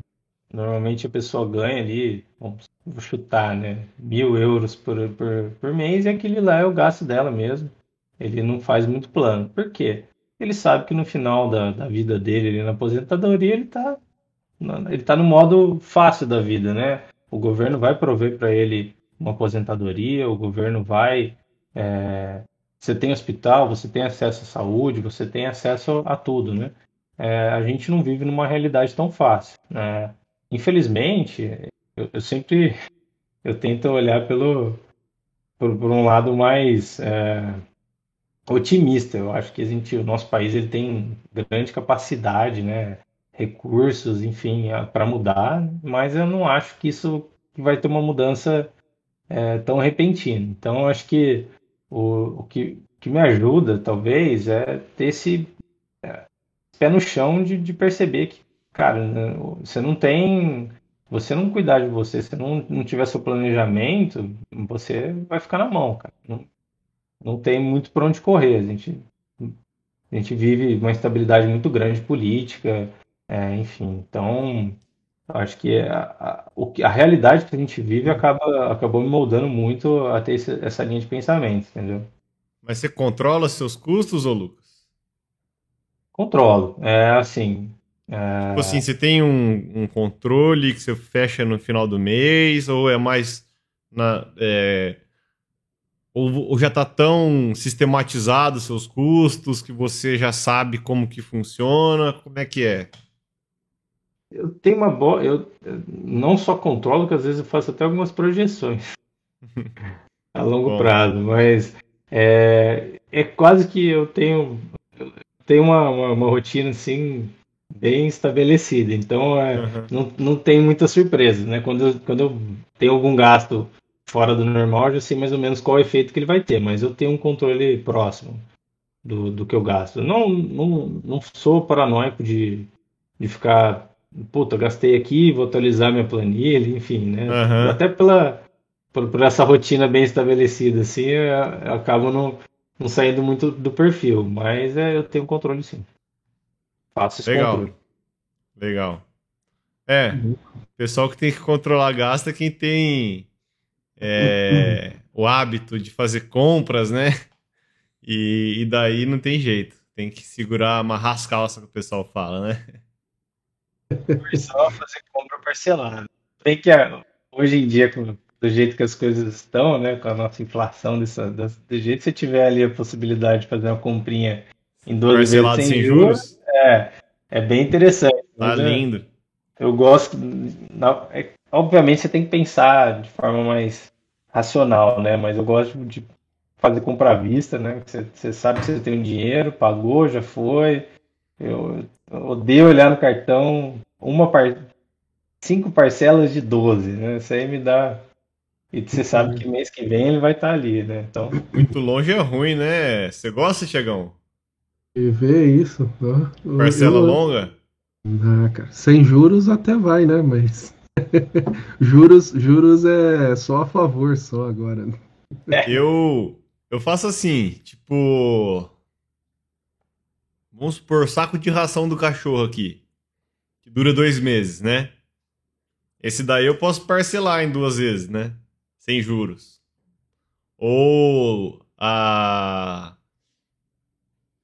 normalmente a pessoa ganha ali, vamos vou chutar, né? Mil euros por, por, por mês e aquele lá é o gasto dela mesmo. Ele não faz muito plano. Por quê? Ele sabe que no final da, da vida dele, ali na aposentadoria, ele está ele tá no modo fácil da vida, né? O governo vai prover para ele uma aposentadoria, o governo vai. É, você tem hospital, você tem acesso à saúde, você tem acesso a tudo, né? É, a gente não vive numa realidade tão fácil. Né? Infelizmente, eu, eu sempre eu tento olhar pelo por, por um lado mais é, otimista. Eu acho que a gente, o nosso país ele tem grande capacidade, né, recursos, enfim, para mudar, mas eu não acho que isso vai ter uma mudança é, tão repentina. Então, eu acho que o, o que, que me ajuda, talvez, é ter esse é, pé no chão de, de perceber que, cara, você não tem você não cuidar de você, se não, não tiver seu planejamento, você vai ficar na mão, cara. Não, não tem muito para onde correr. A gente, a gente vive uma instabilidade muito grande política, é, enfim. Então, acho que a, a, a, realidade que a gente vive acaba, acabou me moldando muito a ter esse, essa linha de pensamento, entendeu? Mas você controla seus custos, ô Lucas? Controlo. É assim, Tipo assim, você tem um, um, controle que você fecha no final do mês, ou é mais na. É, ou, ou, já está tão sistematizado os seus custos que você já sabe como que funciona? Como é que é? Eu tenho uma boa. Eu não só controlo, que às vezes eu faço até algumas projeções a longo Bom. prazo, mas é, é quase que eu tenho, eu tenho uma, uma, uma rotina assim bem estabelecida. Então, é, uhum. não, não tem muita surpresa, né? Quando, eu, quando eu tenho algum gasto fora do normal, eu já sei mais ou menos qual é o efeito que ele vai ter, mas eu tenho um controle próximo do, do que eu gasto. Não, não, não sou paranoico de, de ficar, puta, gastei aqui, vou atualizar minha planilha, enfim, né? Uhum. Até pela por, por, essa rotina bem estabelecida, assim, eu, eu acabo não, não saindo muito do perfil, mas é, eu tenho controle sim. Faço esse Legal. controle. Legal. É. O pessoal que tem que controlar gasto é quem tem é, o hábito de fazer compras, né? E, e, daí não tem jeito. Tem que segurar, amarrar as calças que o pessoal fala, né? Só fazer compra parcelada. Tem que, hoje em dia, do jeito que as coisas estão, né? Com a nossa inflação, dessa, do jeito que você tiver ali a possibilidade de fazer uma comprinha em 12 Parcelado vezes sem, sem juros, juros, é, é bem interessante. Tá lindo. Eu gosto. Não, é, obviamente você tem que pensar de forma mais racional, né? Mas eu gosto de fazer compra à vista, né? Você, você sabe que você tem um dinheiro, pagou, já foi. Eu, eu odeio olhar no cartão uma par... cinco parcelas de 12, né? Isso aí me dá. E você sabe que mês que vem ele vai estar ali, né? Então. Muito longe é ruim, né? Você gosta, Chegão? E vê isso. Parcela eu... longa? Ah, cara. Sem juros até vai, né? Mas. juros, juros é só a favor, só agora. Eu. Eu faço assim, tipo. Vamos supor, saco de ração do cachorro aqui. Que dura dois meses, né? Esse daí eu posso parcelar em duas vezes, né? Sem juros. Ou a.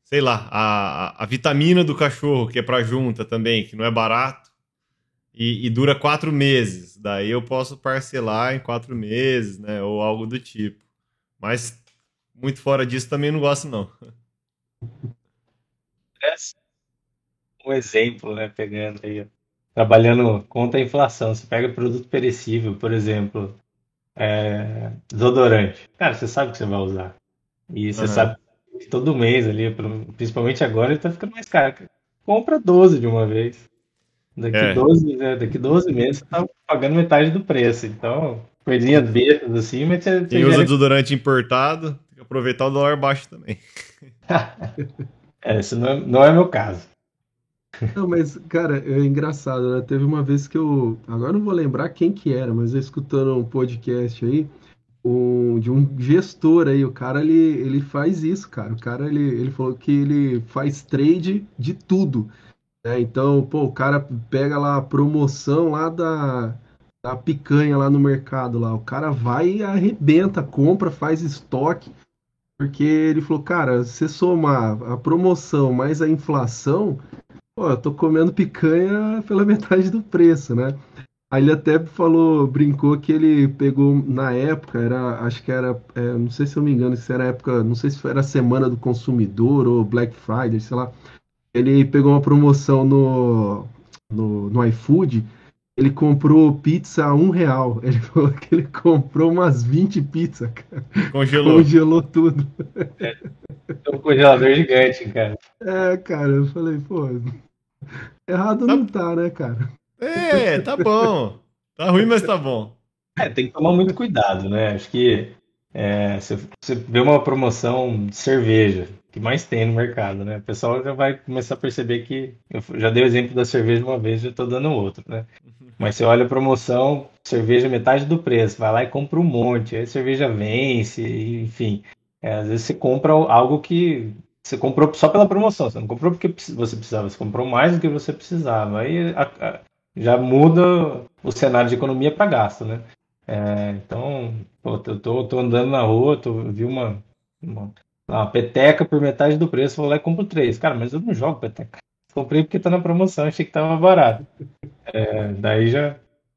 Sei lá, a, a vitamina do cachorro, que é pra junta também, que não é barato. E, e, dura quatro meses. Daí eu posso parcelar em quatro meses, né? Ou algo do tipo. Mas muito fora disso também não gosto, não. Um exemplo, né? Pegando aí, trabalhando contra a inflação. Você pega produto perecível, por exemplo, é, desodorante. Cara, você sabe que você vai usar. E você uhum. sabe todo mês ali, principalmente agora, ele tá ficando mais caro. Compra 12 de uma vez. Daqui, é. 12, né, daqui 12 meses você tá pagando metade do preço. Então, coisinhas bestas assim, mas você. Quem usa desodorante importado, tem que aproveitar o dólar baixo também. é, isso não é, não é meu caso. Não, mas, cara, é engraçado, né? Teve uma vez que eu. Agora não vou lembrar quem que era, mas eu escutando um podcast aí, um, de um gestor aí, o cara ele, ele faz isso, cara. O cara ele, ele falou que ele faz trade de tudo. Né? Então, pô, o cara pega lá a promoção lá da, da picanha lá no mercado lá. O cara vai e arrebenta, compra, faz estoque. Porque ele falou, cara, se somar a promoção mais a inflação, pô, eu tô comendo picanha pela metade do preço, né? Aí ele até falou, brincou que ele pegou na época, era, acho que era, é, não sei se eu me engano, se era época, não sei se era a semana do consumidor ou Black Friday, sei lá ele pegou uma promoção no, no, no iFood, ele comprou pizza a um real. Ele falou que ele comprou umas 20 pizzas, cara. Congelou. Congelou tudo. É, é um congelador gigante, cara. É, cara, eu falei, pô, errado tá... não tá, né, cara? É, tá bom. Tá ruim, mas tá bom. É, tem que tomar muito cuidado, né? Acho que é, você, você vê uma promoção de cerveja, que mais tem no mercado, né? O pessoal já vai começar a perceber que. Eu já dei o exemplo da cerveja uma vez, já estou dando outro, né? Mas você olha a promoção, cerveja metade do preço, vai lá e compra um monte, aí a cerveja vence, enfim. É, às vezes você compra algo que você comprou só pela promoção, você não comprou porque você precisava, você comprou mais do que você precisava. Aí a, a, já muda o cenário de economia para gasto, né? É, então, pô, eu tô, tô, andando na rua, tô, vi uma, uma, uma, peteca por metade do preço, vou lá e compro três. Cara, mas eu não jogo peteca. Comprei porque tá na promoção, achei que tava barato. É, daí já,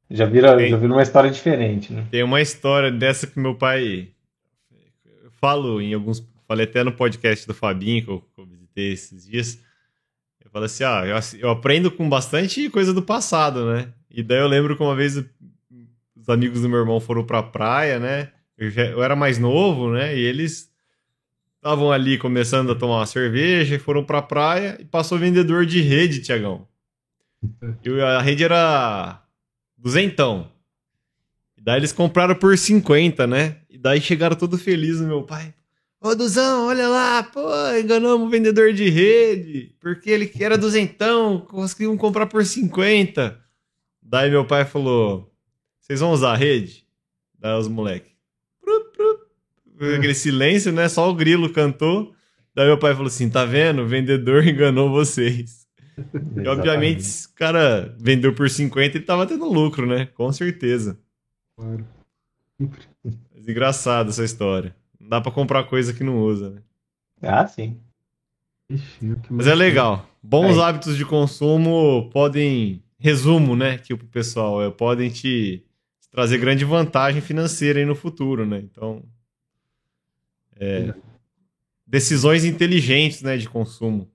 já, vira, Tem. já vira uma história diferente, né? Tem uma história dessa que meu pai. Eu falo em alguns. Falei até no podcast do Fabinho, que eu, que eu visitei esses dias. Eu falo assim: ah, eu, aprendo com bastante coisa do passado, né? E daí eu lembro que uma vez os amigos do meu irmão foram pra praia, né? Eu, já, eu era mais novo, né? E eles estavam ali começando a tomar uma cerveja e foram pra praia e passou vendedor de rede, Tiagão. E a rede era duzentão. E daí eles compraram por 50, né? E daí chegaram todo felizes no meu pai. Ô, Duzão, olha lá, pô, enganamos o vendedor de rede, porque ele era duzentão, conseguiam comprar por 50. Daí meu pai falou, vocês vão usar a rede? Daí os moleques. Aquele silêncio, né? Só o grilo cantou. Daí meu pai falou assim: tá vendo? O vendedor enganou vocês. E obviamente, se o cara vendeu por 50, ele tava tendo lucro, né? Com certeza. Claro. Mas engraçado essa história. Não dá pra comprar coisa que não usa, né? Ah, sim. Ixi, Mas é legal. Bons é. hábitos de consumo podem. Resumo, né? Que o pessoal é, podem te trazer grande vantagem financeira aí no futuro, né? Então. É, decisões inteligentes, né? De consumo.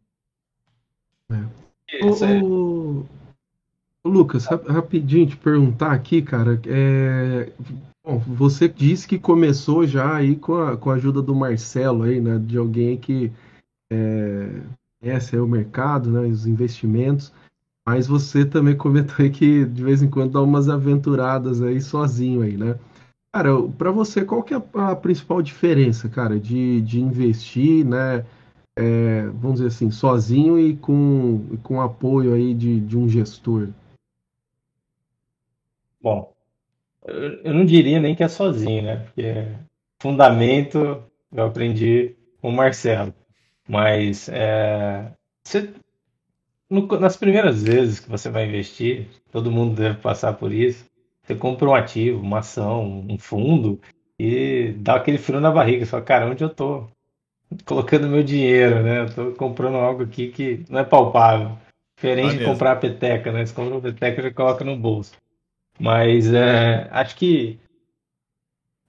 É. O, o, Lucas, rapidinho te perguntar aqui, cara. É, bom, você disse que começou já aí com a, com a ajuda do Marcelo aí, né? De alguém que é, conhece o mercado, né? Os investimentos. Mas você também comentou aí que de vez em quando dá umas aventuradas aí sozinho aí, né? Cara, para você, qual que é a principal diferença, cara, de, de investir, né? É, vamos dizer assim, sozinho e com, com apoio aí de, de um gestor? Bom, eu não diria nem que é sozinho, né? Porque fundamento eu aprendi com o Marcelo. Mas é, você, no, nas primeiras vezes que você vai investir, todo mundo deve passar por isso. Você compra um ativo, uma ação, um fundo e dá aquele frio na barriga. Você fala, cara, onde eu tô colocando meu dinheiro, né? Eu tô comprando algo aqui que não é palpável. Diferente de comprar a peteca, né? Você compra a peteca e já coloca no bolso. Mas é, acho que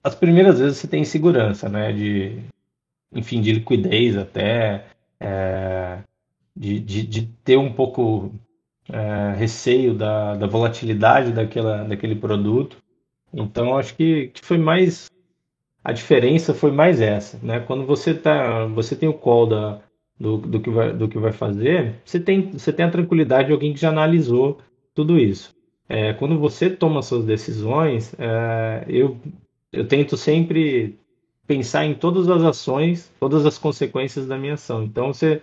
as primeiras vezes você tem segurança, né? De, enfim, de liquidez até, é, de, de, de, ter um pouco é, receio da, da volatilidade daquela, daquele produto. Então, acho que, que foi mais. A diferença foi mais essa, né? Quando você, tá, você tem o call da, do, do, que vai, do que vai fazer, você tem, você tem a tranquilidade de alguém que já analisou tudo isso. É, quando você toma suas decisões, é, eu, eu tento sempre pensar em todas as ações, todas as consequências da minha ação. Então, você,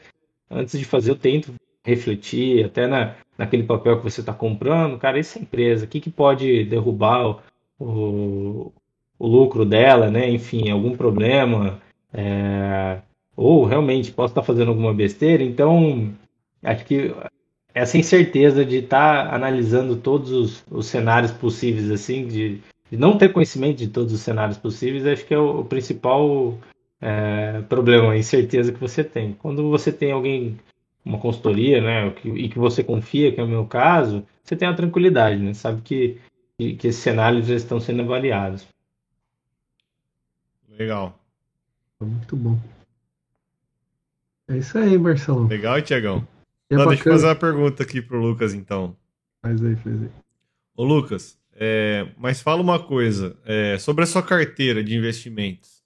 antes de fazer, eu tento refletir, até na, naquele papel que você está comprando, cara, essa empresa, o que, que pode derrubar o, o, o lucro dela, né? Enfim, algum problema, é, ou realmente posso estar tá fazendo alguma besteira. Então, acho que essa incerteza de estar tá analisando todos os, os cenários possíveis, assim, de de não ter conhecimento de todos os cenários possíveis, acho que é o, o principal é, problema, a incerteza que você tem. Quando você tem alguém, uma consultoria, né, que, e que você confia, que é o meu caso, você tem a tranquilidade, né, sabe que, que, que esses cenários já estão sendo avaliados. Legal. Muito bom. É isso aí, Marcelo. Legal, Tiagão. É Não, deixa eu fazer uma pergunta aqui pro Lucas, então. Faz aí, faz aí. Ô, Lucas, é, mas fala uma coisa é, sobre a sua carteira de investimentos.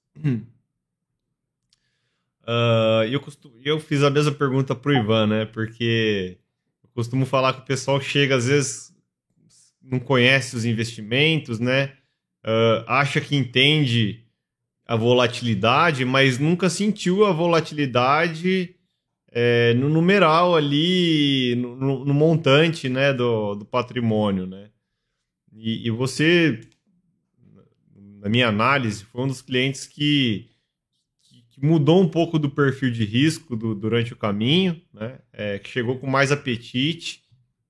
Uh, eu, costumo, eu fiz a mesma pergunta pro Ivan, né? Porque eu costumo falar que o pessoal chega, às vezes, não conhece os investimentos, né? Uh, acha que entende a volatilidade, mas nunca sentiu a volatilidade é, no numeral ali, no, no, montante né, do, do patrimônio, né? E, e, você, na minha análise, foi um dos clientes que, que mudou um pouco do perfil de risco do, durante o caminho, né? É, que chegou com mais apetite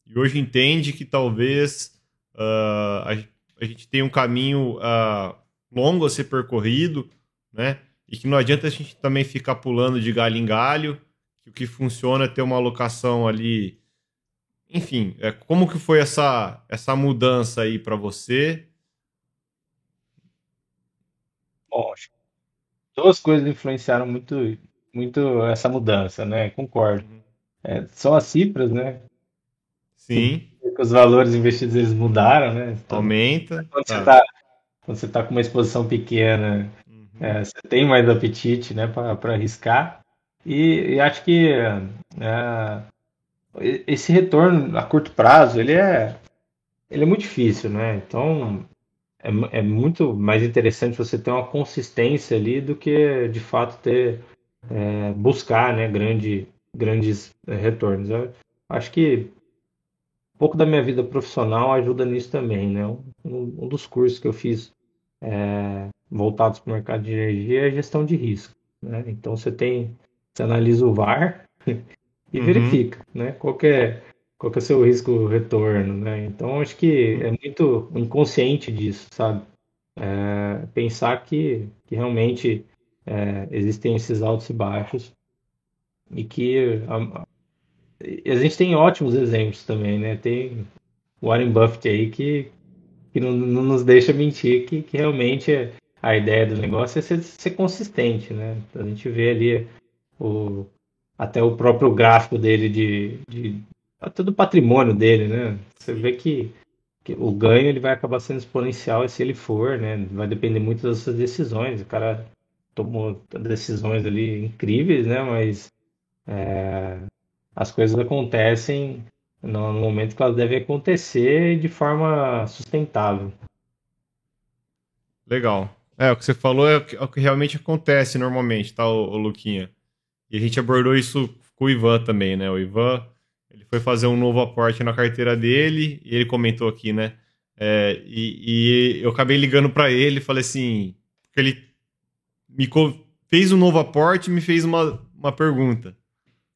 e hoje entende que talvez uh, a, a, gente tenha um caminho uh, longo a ser percorrido, né? E que não adianta a gente também ficar pulando de galho em galho, que o que funciona é ter uma alocação ali enfim, é, como que foi essa, essa mudança aí para você? Bom, acho que duas coisas influenciaram muito, muito essa mudança, né? Concordo. Uhum. É, são as cifras, né? Sim. Os valores investidos eles mudaram, né? Então, Aumenta. Quando, tá. você tá, quando você tá com uma exposição pequena, uhum. é, você tem mais apetite, né, para arriscar. E, e, acho que é, esse retorno a curto prazo, ele é, ele é muito difícil, né? Então, é, é muito mais interessante você ter uma consistência ali do que, de fato, ter é, buscar, né, grande, grandes é, retornos. Eu acho que um pouco da minha vida profissional ajuda nisso também, né? Um, um dos cursos que eu fiz é, voltados para o mercado de energia é gestão de risco. Né? Então você tem, você analisa o VAR e uhum. verifica, né? Qual que é, qual que é o seu risco retorno, né? Então acho que é muito inconsciente disso, sabe? É, pensar que, que realmente é, existem esses altos e baixos e que a, a, gente tem ótimos exemplos também, né? Tem Warren Buffett aí que, que não, não nos deixa mentir que, que realmente a ideia do negócio é ser, ser consistente, né? A gente vê ali o, até o próprio gráfico dele de, de até do patrimônio dele, né? Você vê que, que, o ganho ele vai acabar sendo exponencial se ele for, né? Vai depender muito das suas decisões. O cara tomou decisões ali incríveis, né? Mas é, as coisas acontecem no, momento que elas devem acontecer de forma sustentável. Legal. É, o que você falou é o que, é o que realmente acontece normalmente, tá, o, o, Luquinha? E a gente abordou isso com o Ivan também, né? O Ivan, ele foi fazer um novo aporte na carteira dele e ele comentou aqui, né? É, e, e, eu acabei ligando para ele falei assim, porque ele me fez um novo aporte e me fez uma, uma pergunta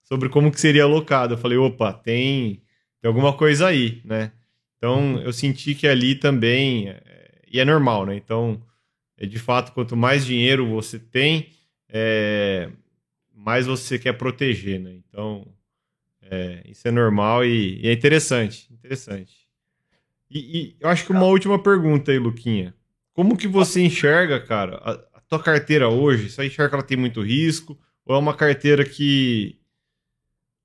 sobre como que seria alocado. Eu falei, opa, tem, tem alguma coisa aí, né? Então, eu senti que ali também, é, e é normal, né? Então, é, de fato, quanto mais dinheiro você tem, é, mais você quer proteger, né? Então, é, isso é normal e, e, é interessante, interessante. E, e, eu acho que uma última pergunta aí, Luquinha. Como que você enxerga, cara, a, a tua carteira hoje? Você enxerga que ela tem muito risco? Ou é uma carteira que...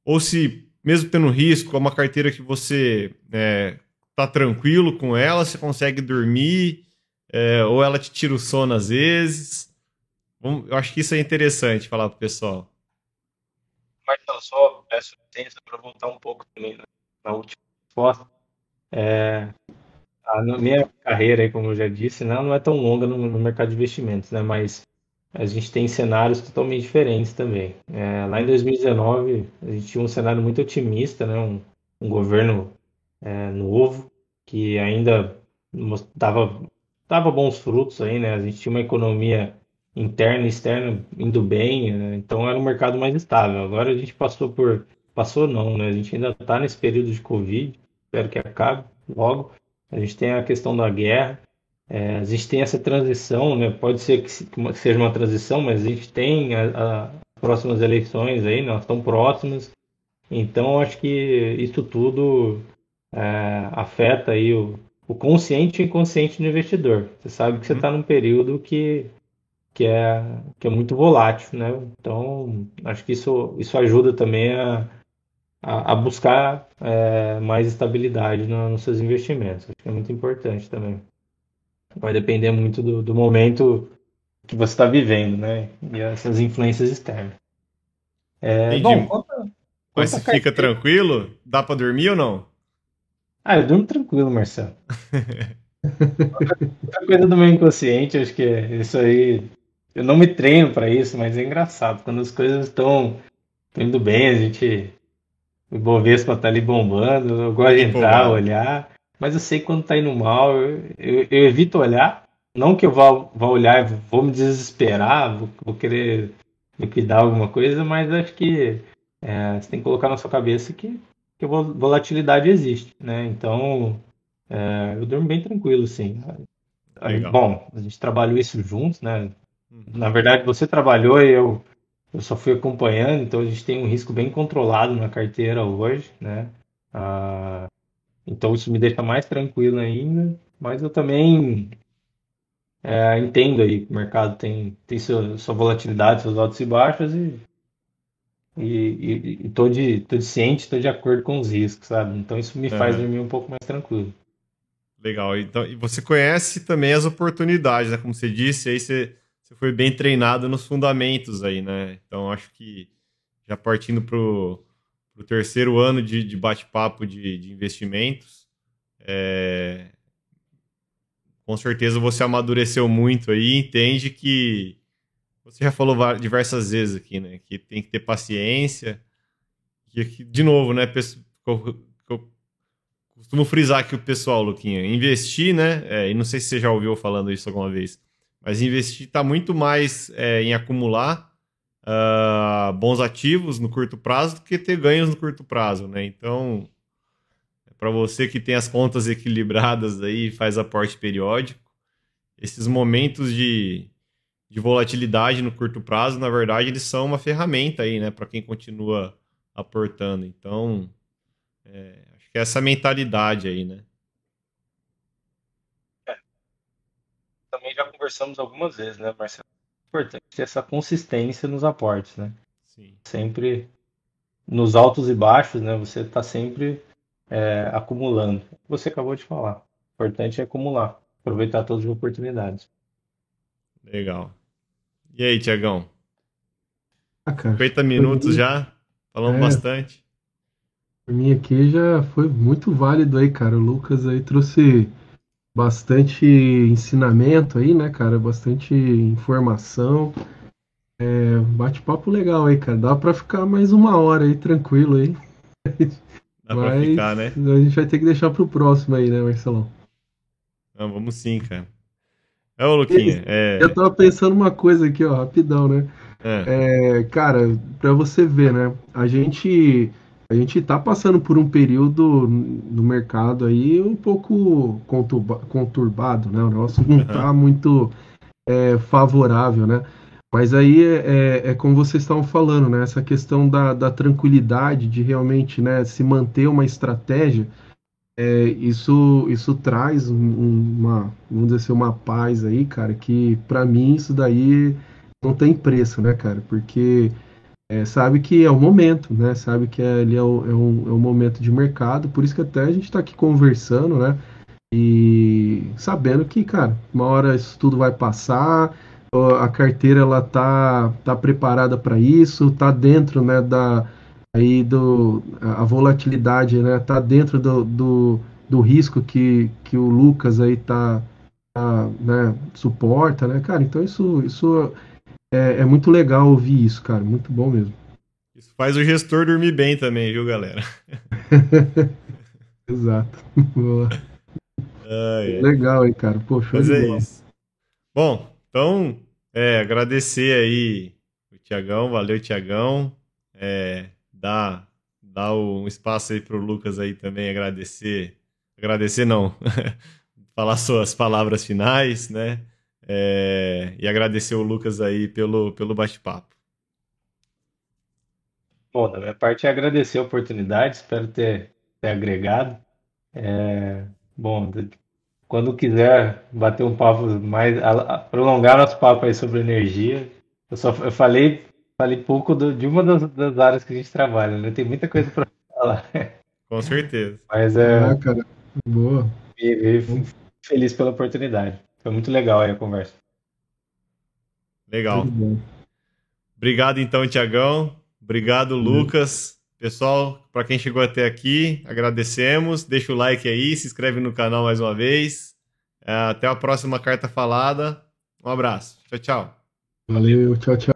Ou se, mesmo tendo risco, é uma carteira que você é, tá tranquilo com ela, você consegue dormir é, ou ela te tira o sono às vezes. Eu acho que isso é interessante falar pro pessoal. Mas não, só peço licença para voltar um pouco também na última resposta. É, a minha carreira, como eu já disse, não, não é tão longa no, no, mercado de investimentos, né? Mas a gente tem cenários totalmente diferentes também. É, lá em 2019, a gente tinha um cenário muito otimista, né? Um, um governo é, novo que ainda dava dava bons frutos aí, né? A gente tinha uma economia interna e externa indo bem, né? então era um mercado mais estável. Agora a gente passou por. Passou não, né? A gente ainda está nesse período de Covid, espero que acabe logo. A gente tem a questão da guerra, é, a gente tem essa transição, né? Pode ser que seja uma transição, mas a gente tem as próximas eleições aí, nós estamos próximos. Então acho que isso tudo é, afeta aí o, o consciente e o inconsciente do investidor. Você sabe que você está uhum. num período que, que, é, que é muito volátil, né? Então, acho que isso, isso ajuda também a, a, a buscar é, mais estabilidade no, nos seus investimentos. Acho que é muito importante também. Vai depender muito do, do momento que você está vivendo, né? E essas influências externas. É, bom, conta, Mas você fica tranquilo? Dá para dormir ou não? Ah, eu durmo tranquilo, Marcelo. coisa do meu inconsciente, acho que é isso aí. Eu não me treino para isso, mas é engraçado. Quando as coisas estão indo bem, a gente. O Bovespa tá ali bombando, eu gosto de entrar, olhar. Mas eu sei quando tá indo mal, eu, eu, eu evito olhar. Não que eu vá, vá olhar e vou me desesperar, vou, vou, querer liquidar alguma coisa, mas acho que é, você tem que colocar na sua cabeça que que a volatilidade existe, né? Então, é, eu durmo bem tranquilo, sim. Aí, bom, a gente trabalhou isso juntos, né? Uhum. Na verdade, você trabalhou e eu, eu só fui acompanhando, então a gente tem um risco bem controlado na carteira hoje, né? Ah, então isso me deixa mais tranquilo ainda, mas eu também é, entendo aí que o mercado tem, tem sua, sua volatilidade, seus altos e baixos, e e, e, tô, de, tô de ciente, tô de acordo com os riscos, sabe? Então isso me faz dormir um pouco mais tranquilo. Legal. Então, e você conhece também as oportunidades, né? Como você disse, aí você, você foi bem treinado nos fundamentos aí, né? Então acho que já partindo pro, pro terceiro ano de, de bate-papo de, de investimentos, é... com certeza você amadureceu muito aí, entende que você já falou diversas vezes aqui, né? Que tem que ter paciência. De novo, né? Eu, eu costumo frisar aqui o pessoal, Luquinha. Investir, né? É, e não sei se você já ouviu falando isso alguma vez, mas investir está muito mais é, em acumular uh, bons ativos no curto prazo do que ter ganhos no curto prazo, né? Então, para você que tem as contas equilibradas aí, faz aporte periódico, esses momentos de, de volatilidade no curto prazo, na verdade, eles são uma ferramenta aí, né, para quem continua aportando. Então, é, acho que é essa mentalidade aí, né? É. Também já conversamos algumas vezes, né, Marcelo? Importante ter essa consistência nos aportes, né? Sim. Sempre nos altos e baixos, né? Você está sempre é, acumulando. Você acabou de falar. O importante é acumular, aproveitar todas as oportunidades. Legal. E aí, Tiagão? Ah, 50 minutos já? Falamos é, bastante. Para mim aqui já foi muito válido aí, cara. O Lucas aí trouxe bastante ensinamento aí, né, cara? Bastante informação. É, bate-papo legal aí, cara. Dá para ficar mais uma hora aí, tranquilo aí. Dá Mas pra ficar, né? A gente vai ter que deixar pro próximo aí, né, Marcelão? Não, vamos sim, cara. É, ô Luquinha. É... Eu tava pensando uma coisa aqui, ó, rapidão, né? É. É, cara, pra você ver, né? A gente, a gente tá passando por um período no mercado aí um pouco conturba, conturbado, né? O nosso não tá muito é, favorável, né? Mas aí é, é, é, como vocês estavam falando, né? Essa questão da, da tranquilidade, de realmente né, se manter uma estratégia, é, isso, isso traz uma, vamos dizer assim, uma paz aí, cara, que para mim isso daí não tem preço, né, cara? Porque é, sabe que é o momento, né? Sabe que ali é, é, um, é um momento de mercado, por isso que até a gente está aqui conversando, né? E sabendo que, cara, uma hora isso tudo vai passar, a carteira ela tá, tá preparada para isso, tá dentro né, da aí do a volatilidade né, tá dentro do, do, do risco que, que o Lucas aí tá, tá né, suporta, né, cara? Então isso isso é, é muito legal ouvir isso, cara, muito bom mesmo. Isso faz o gestor dormir bem também, viu, galera? Exato. Legal aí, cara. Poxa, Mas é bola. isso. Bom, então, é, agradecer aí o Tiagão, valeu Tiagão. É, dá, dá um espaço aí pro Lucas aí também agradecer. Agradecer não, falar suas palavras finais, né? É, e agradecer o Lucas aí pelo, pelo bate-papo. Bom, da minha parte é agradecer a oportunidade, espero ter, ter agregado. É, bom, quando quiser bater um papo mais, a, a, prolongar nosso papo aí sobre energia, eu só eu falei, falei pouco do, de uma das, das, áreas que a gente trabalha, né? Tem muita coisa para falar. Com certeza. Mas é. Ah, cara, boa. E, e feliz pela oportunidade. Foi muito legal aí a conversa. Legal. Obrigado então, Tiagão. Obrigado, uhum. Lucas. Pessoal, para quem chegou até aqui, agradecemos. Deixa o like aí, se inscreve no canal mais uma vez. É, até a próxima carta falada. Um abraço. Tchau, tchau. Valeu, tchau, tchau.